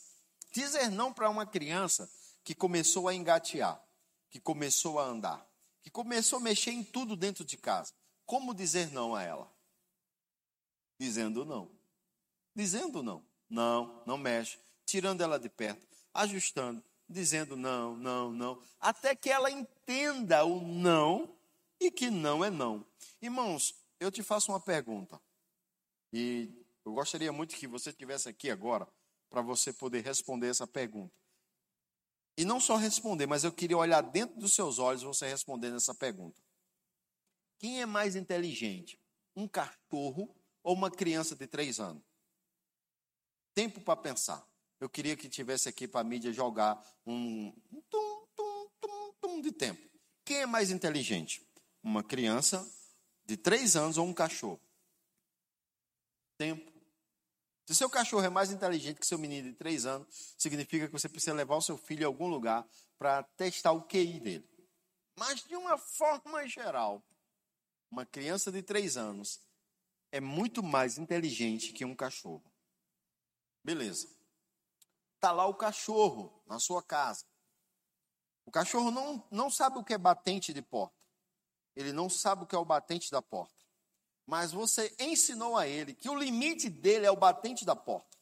S1: dizer não para uma criança que começou a engatear, que começou a andar, que começou a mexer em tudo dentro de casa, como dizer não a ela? Dizendo não. Dizendo não. Não, não mexe. Tirando ela de perto, ajustando, dizendo não, não, não, até que ela entenda o não e que não é não. Irmãos, eu te faço uma pergunta. E eu gostaria muito que você estivesse aqui agora para você poder responder essa pergunta. E não só responder, mas eu queria olhar dentro dos seus olhos você respondendo essa pergunta. Quem é mais inteligente? Um cachorro ou uma criança de três anos? Tempo para pensar. Eu queria que tivesse aqui para a mídia jogar um tum, tum, tum, tum de tempo. Quem é mais inteligente? Uma criança de três anos ou um cachorro? Tempo. Se seu cachorro é mais inteligente que seu menino de três anos, significa que você precisa levar o seu filho a algum lugar para testar o QI dele. Mas de uma forma geral, uma criança de três anos é muito mais inteligente que um cachorro. Beleza. Está lá o cachorro na sua casa. O cachorro não, não sabe o que é batente de porta. Ele não sabe o que é o batente da porta. Mas você ensinou a ele que o limite dele é o batente da porta.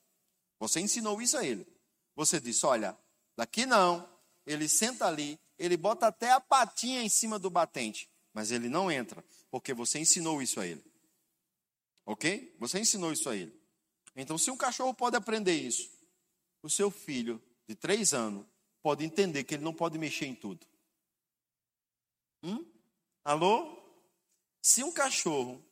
S1: Você ensinou isso a ele. Você disse: olha, daqui não. Ele senta ali, ele bota até a patinha em cima do batente, mas ele não entra, porque você ensinou isso a ele. Ok? Você ensinou isso a ele. Então, se um cachorro pode aprender isso, o seu filho de três anos pode entender que ele não pode mexer em tudo. Hum? Alô? Se um cachorro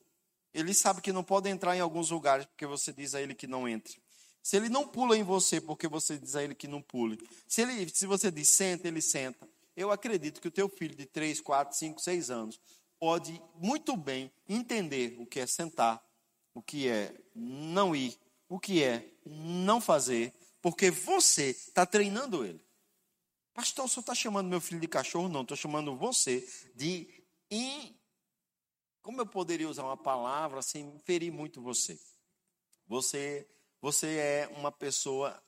S1: ele sabe que não pode entrar em alguns lugares porque você diz a ele que não entre. Se ele não pula em você porque você diz a ele que não pule. Se, ele, se você diz senta, ele senta. Eu acredito que o teu filho de 3, 4, 5, 6 anos pode muito bem entender o que é sentar, o que é não ir, o que é não fazer, porque você está treinando ele. Pastor, senhor está chamando meu filho de cachorro? Não, estou chamando você de in, como eu poderia usar uma palavra sem ferir muito você? Você, você é uma pessoa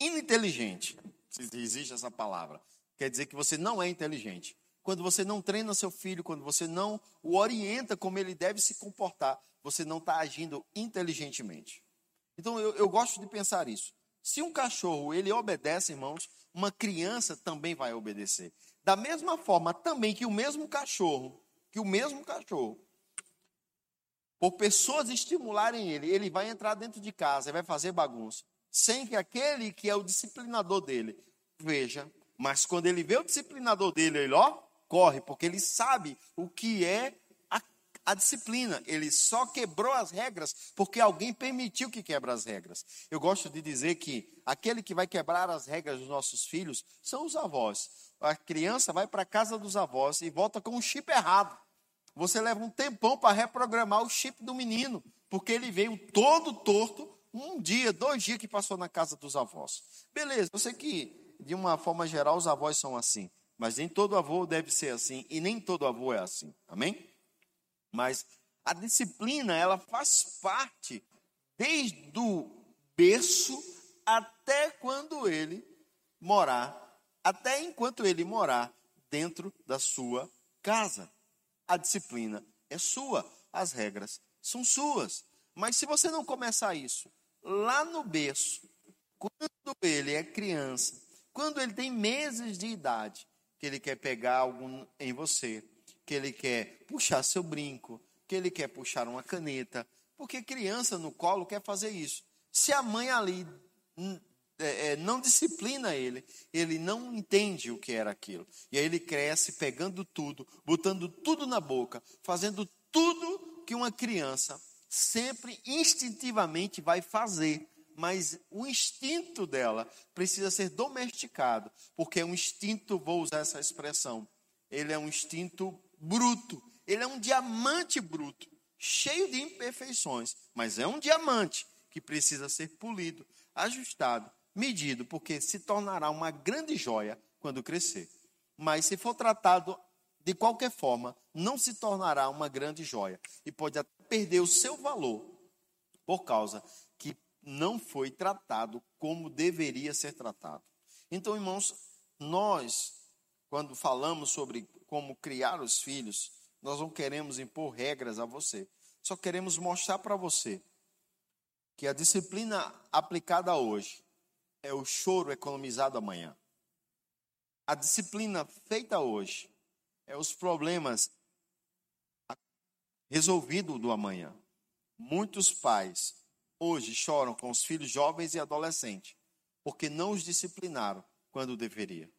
S1: ininteligente, se existe essa palavra. Quer dizer que você não é inteligente. Quando você não treina seu filho, quando você não o orienta como ele deve se comportar, você não está agindo inteligentemente. Então eu, eu gosto de pensar isso. Se um cachorro ele obedece, irmãos, uma criança também vai obedecer. Da mesma forma também que o mesmo cachorro que o mesmo cachorro, por pessoas estimularem ele, ele vai entrar dentro de casa e vai fazer bagunça, sem que aquele que é o disciplinador dele veja. Mas quando ele vê o disciplinador dele, ele ó, corre, porque ele sabe o que é a, a disciplina. Ele só quebrou as regras porque alguém permitiu que quebra as regras. Eu gosto de dizer que aquele que vai quebrar as regras dos nossos filhos são os avós. A criança vai para a casa dos avós e volta com um chip errado. Você leva um tempão para reprogramar o chip do menino, porque ele veio todo torto um dia, dois dias que passou na casa dos avós. Beleza, eu sei que, de uma forma geral, os avós são assim, mas nem todo avô deve ser assim, e nem todo avô é assim, amém? Mas a disciplina, ela faz parte desde o berço até quando ele morar, até enquanto ele morar dentro da sua casa a disciplina é sua, as regras são suas. Mas se você não começar isso lá no berço, quando ele é criança, quando ele tem meses de idade, que ele quer pegar algo em você, que ele quer puxar seu brinco, que ele quer puxar uma caneta, porque criança no colo quer fazer isso. Se a mãe ali é, é, não disciplina ele, ele não entende o que era aquilo. E aí ele cresce pegando tudo, botando tudo na boca, fazendo tudo que uma criança sempre instintivamente vai fazer mas o instinto dela precisa ser domesticado, porque é um instinto, vou usar essa expressão, ele é um instinto bruto, ele é um diamante bruto, cheio de imperfeições, mas é um diamante que precisa ser polido, ajustado, medido, porque se tornará uma grande joia quando crescer. Mas se for tratado de qualquer forma, não se tornará uma grande joia e pode até perder o seu valor por causa não foi tratado como deveria ser tratado. Então, irmãos, nós, quando falamos sobre como criar os filhos, nós não queremos impor regras a você, só queremos mostrar para você que a disciplina aplicada hoje é o choro economizado amanhã. A disciplina feita hoje é os problemas resolvidos do amanhã. Muitos pais hoje choram com os filhos jovens e adolescentes porque não os disciplinaram quando deveria.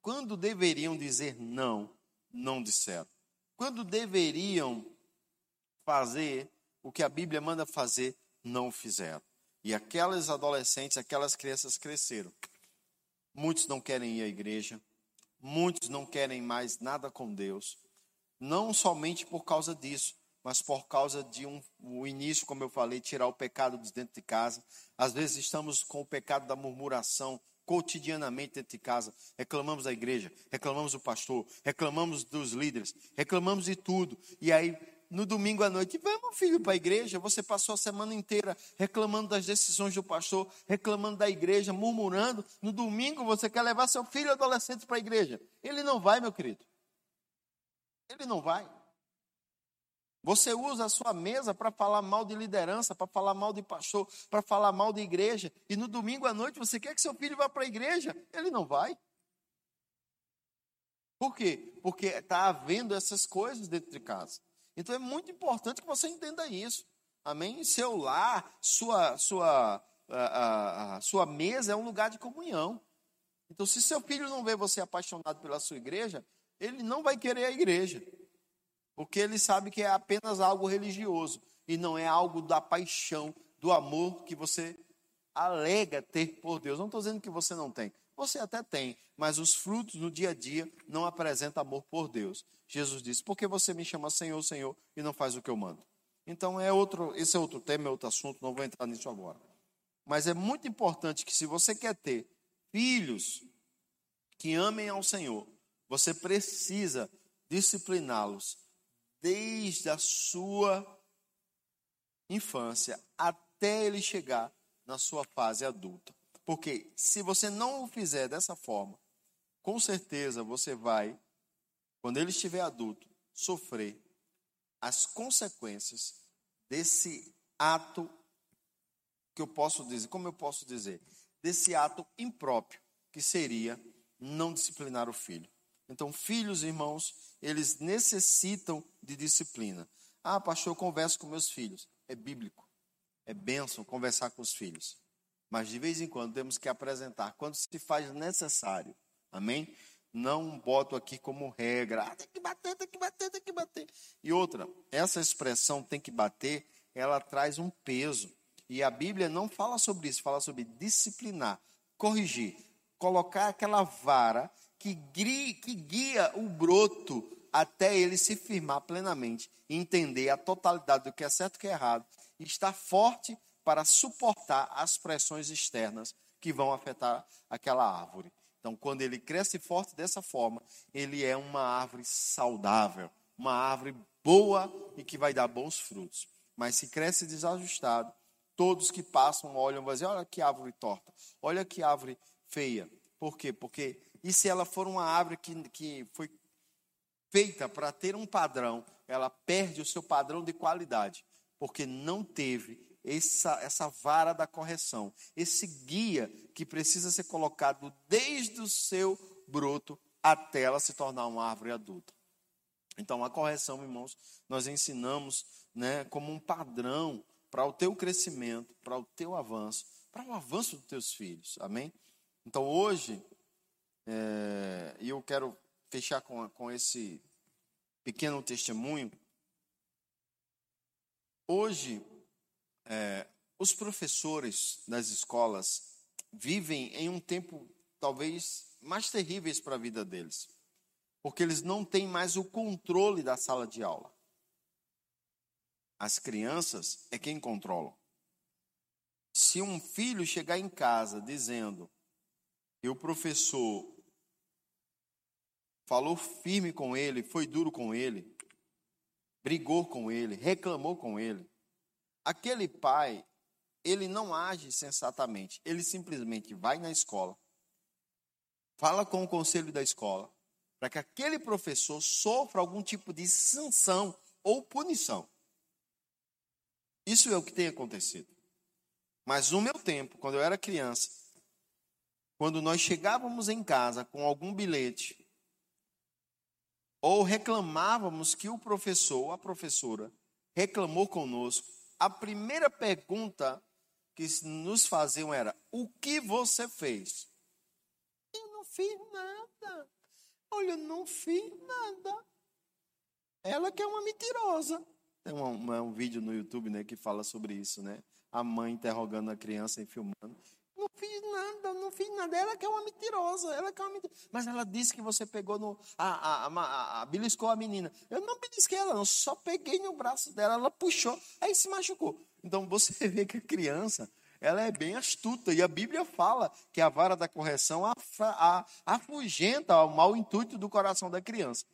S1: Quando deveriam dizer não, não disseram. Quando deveriam fazer o que a Bíblia manda fazer, não fizeram. E aquelas adolescentes, aquelas crianças cresceram. Muitos não querem ir à igreja, muitos não querem mais nada com Deus, não somente por causa disso, mas por causa de um, o início, como eu falei, tirar o pecado de dentro de casa. Às vezes estamos com o pecado da murmuração cotidianamente dentro de casa. Reclamamos da igreja, reclamamos do pastor, reclamamos dos líderes, reclamamos de tudo. E aí no domingo à noite, vamos, filho, para a igreja. Você passou a semana inteira reclamando das decisões do pastor, reclamando da igreja, murmurando. No domingo você quer levar seu filho adolescente para a igreja. Ele não vai, meu querido. Ele não vai. Você usa a sua mesa para falar mal de liderança, para falar mal de pastor, para falar mal de igreja. E no domingo à noite você quer que seu filho vá para a igreja. Ele não vai. Por quê? Porque está havendo essas coisas dentro de casa. Então é muito importante que você entenda isso. Amém? Seu lar, sua, sua, a, a, sua mesa é um lugar de comunhão. Então, se seu filho não vê você apaixonado pela sua igreja, ele não vai querer a igreja. Porque ele sabe que é apenas algo religioso e não é algo da paixão, do amor que você alega ter por Deus. Não estou dizendo que você não tem. Você até tem, mas os frutos no dia a dia não apresentam amor por Deus. Jesus disse: Por que você me chama Senhor, Senhor e não faz o que eu mando? Então é outro, esse é outro tema, é outro assunto, não vou entrar nisso agora. Mas é muito importante que se você quer ter filhos que amem ao Senhor, você precisa discipliná-los desde a sua infância até ele chegar na sua fase adulta. Porque se você não o fizer dessa forma, com certeza você vai, quando ele estiver adulto, sofrer as consequências desse ato que eu posso dizer, como eu posso dizer, desse ato impróprio que seria não disciplinar o filho. Então, filhos, irmãos, eles necessitam de disciplina. Ah, pastor, eu converso com meus filhos. É bíblico. É bênção conversar com os filhos mas de vez em quando temos que apresentar quando se faz necessário. Amém? Não boto aqui como regra, ah, tem que bater, tem que bater, tem que bater. E outra, essa expressão tem que bater, ela traz um peso. E a Bíblia não fala sobre isso, fala sobre disciplinar, corrigir, colocar aquela vara que, que guia o broto até ele se firmar plenamente, entender a totalidade do que é certo e que é errado, e estar forte para suportar as pressões externas que vão afetar aquela árvore. Então, quando ele cresce forte dessa forma, ele é uma árvore saudável, uma árvore boa e que vai dar bons frutos. Mas se cresce desajustado, todos que passam olham e vão dizer: olha que árvore torta, olha que árvore feia. Por quê? Porque e se ela for uma árvore que, que foi feita para ter um padrão, ela perde o seu padrão de qualidade, porque não teve essa, essa vara da correção, esse guia que precisa ser colocado desde o seu broto até ela se tornar uma árvore adulta. Então, a correção, irmãos, nós ensinamos né, como um padrão para o teu crescimento, para o teu avanço, para o avanço dos teus filhos. Amém? Então, hoje, é, e eu quero fechar com, com esse pequeno testemunho. Hoje, é, os professores das escolas vivem em um tempo talvez mais terríveis para a vida deles, porque eles não têm mais o controle da sala de aula. As crianças é quem controlam. Se um filho chegar em casa dizendo que o professor falou firme com ele, foi duro com ele, brigou com ele, reclamou com ele, aquele pai, ele não age sensatamente, ele simplesmente vai na escola, fala com o conselho da escola, para que aquele professor sofra algum tipo de sanção ou punição. Isso é o que tem acontecido. Mas no meu tempo, quando eu era criança, quando nós chegávamos em casa com algum bilhete, ou reclamávamos que o professor ou a professora reclamou conosco, a primeira pergunta que nos faziam era: O que você fez? Eu não fiz nada. Olha, eu não fiz nada. Ela que é uma mentirosa. Tem um, um, vídeo no YouTube né, que fala sobre isso, né? A mãe interrogando a criança e filmando. Não fiz nada, não fiz nada. Ela que é uma mentirosa, ela que é uma mentirosa. Mas ela disse que você pegou no. A, a, a, a, beliscou a menina. Eu não belisquei ela, não. Só peguei no braço dela, ela puxou, aí se machucou. Então você vê que a criança, ela é bem astuta. E a Bíblia fala que a vara da correção afugenta o mau intuito do coração da criança.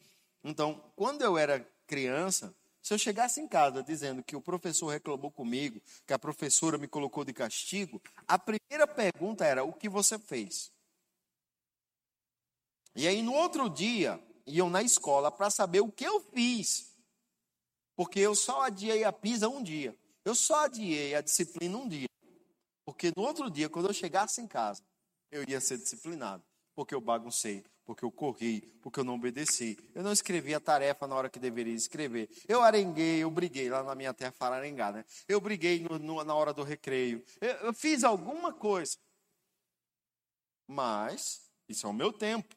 S1: Então, quando eu era criança, se eu chegasse em casa dizendo que o professor reclamou comigo, que a professora me colocou de castigo, a primeira pergunta era: o que você fez? E aí no outro dia, iam na escola para saber o que eu fiz. Porque eu só adiei a pisa um dia. Eu só adiei a disciplina um dia. Porque no outro dia, quando eu chegasse em casa, eu ia ser disciplinado. Porque eu baguncei, porque eu corri, porque eu não obedeci. Eu não escrevi a tarefa na hora que deveria escrever. Eu arenguei, eu briguei lá na minha terra para arengar, né? Eu briguei no, no, na hora do recreio. Eu, eu fiz alguma coisa. Mas, isso é o meu tempo.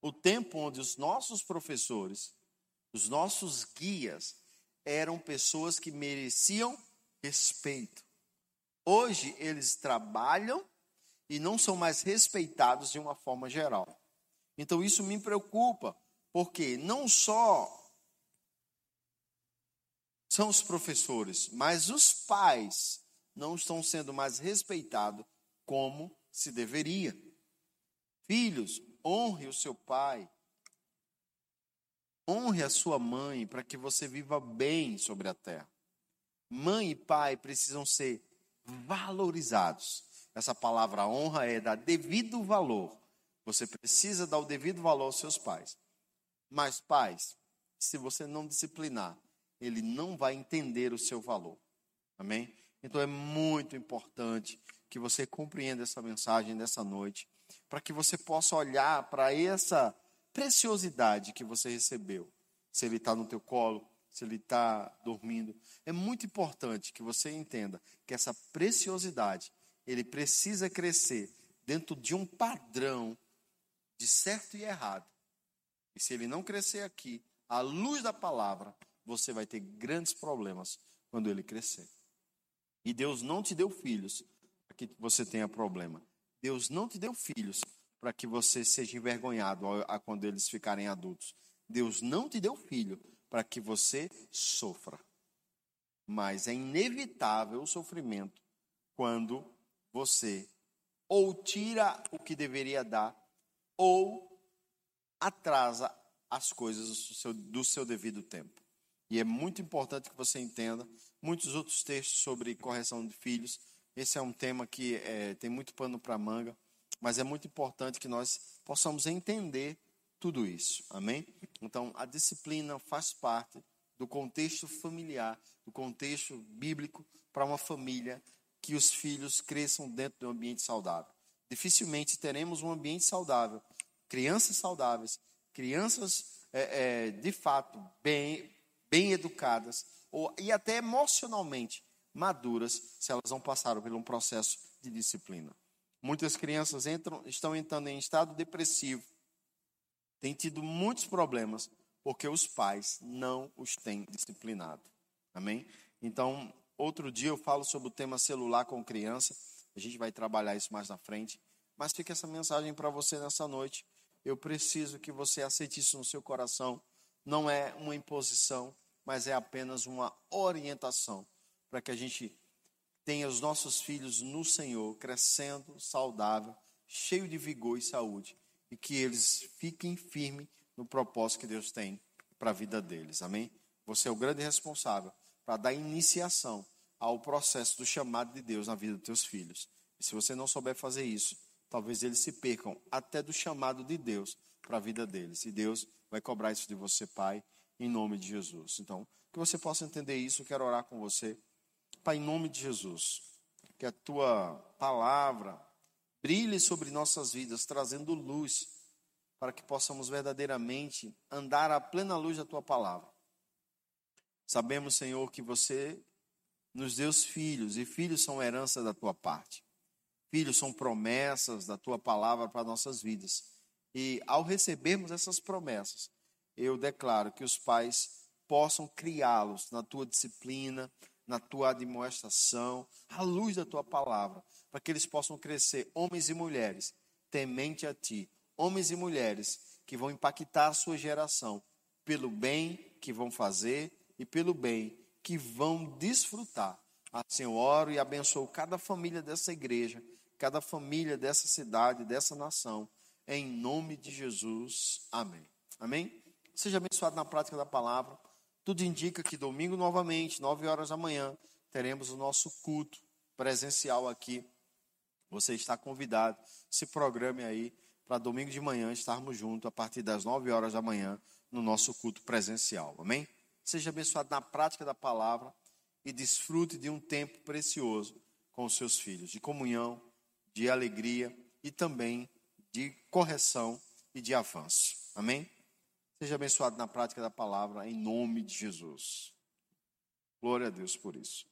S1: O tempo onde os nossos professores, os nossos guias, eram pessoas que mereciam respeito. Hoje eles trabalham e não são mais respeitados de uma forma geral. Então isso me preocupa, porque não só são os professores, mas os pais não estão sendo mais respeitados como se deveria. Filhos, honre o seu pai, honre a sua mãe para que você viva bem sobre a terra. Mãe e pai precisam ser valorizados. Essa palavra honra é dar devido valor você precisa dar o devido valor aos seus pais. Mas, pais, se você não disciplinar, ele não vai entender o seu valor. Amém? Então é muito importante que você compreenda essa mensagem dessa noite, para que você possa olhar para essa preciosidade que você recebeu. Se ele está no teu colo, se ele está dormindo. É muito importante que você entenda que essa preciosidade, ele precisa crescer dentro de um padrão de certo e errado. E se ele não crescer aqui, à luz da palavra, você vai ter grandes problemas quando ele crescer. E Deus não te deu filhos para que você tenha problema. Deus não te deu filhos para que você seja envergonhado quando eles ficarem adultos. Deus não te deu filho para que você sofra. Mas é inevitável o sofrimento quando você ou tira o que deveria dar ou atrasa as coisas do seu, do seu devido tempo. E é muito importante que você entenda muitos outros textos sobre correção de filhos. Esse é um tema que é, tem muito pano para manga, mas é muito importante que nós possamos entender tudo isso. Amém? Então, a disciplina faz parte do contexto familiar, do contexto bíblico para uma família que os filhos cresçam dentro de um ambiente saudável. Dificilmente teremos um ambiente saudável, crianças saudáveis, crianças é, é, de fato bem, bem educadas, ou, e até emocionalmente maduras, se elas não passaram por um processo de disciplina. Muitas crianças entram, estão entrando em estado depressivo, têm tido muitos problemas, porque os pais não os têm disciplinado. Amém? Então, outro dia eu falo sobre o tema celular com criança. A gente vai trabalhar isso mais na frente. Mas fica essa mensagem para você nessa noite. Eu preciso que você aceite isso no seu coração. Não é uma imposição, mas é apenas uma orientação para que a gente tenha os nossos filhos no Senhor, crescendo, saudável, cheio de vigor e saúde, e que eles fiquem firmes no propósito que Deus tem para a vida deles. Amém? Você é o grande responsável para dar iniciação ao processo do chamado de Deus na vida dos teus filhos. E se você não souber fazer isso, talvez eles se percam até do chamado de Deus para a vida deles. E Deus vai cobrar isso de você, Pai, em nome de Jesus. Então, que você possa entender isso, eu quero orar com você. Pai, em nome de Jesus, que a tua palavra brilhe sobre nossas vidas, trazendo luz para que possamos verdadeiramente andar à plena luz da tua palavra. Sabemos, Senhor, que você nos deu filhos e filhos são herança da tua parte. Filhos são promessas da tua palavra para nossas vidas. E ao recebermos essas promessas, eu declaro que os pais possam criá-los na tua disciplina, na tua admoestação, à luz da tua palavra, para que eles possam crescer, homens e mulheres, temente a ti, homens e mulheres que vão impactar a sua geração pelo bem que vão fazer e pelo bem que vão desfrutar. Assim eu oro e abençoo cada família dessa igreja, cada família dessa cidade, dessa nação, em nome de Jesus. Amém. Amém? Seja abençoado na prática da palavra. Tudo indica que domingo, novamente, nove horas da manhã, teremos o nosso culto presencial aqui. Você está convidado. Se programe aí para domingo de manhã estarmos juntos a partir das 9 horas da manhã no nosso culto presencial. Amém? Seja abençoado na prática da palavra e desfrute de um tempo precioso com os seus filhos, de comunhão, de alegria e também de correção e de avanço. Amém? Seja abençoado na prática da palavra em nome de Jesus. Glória a Deus por isso.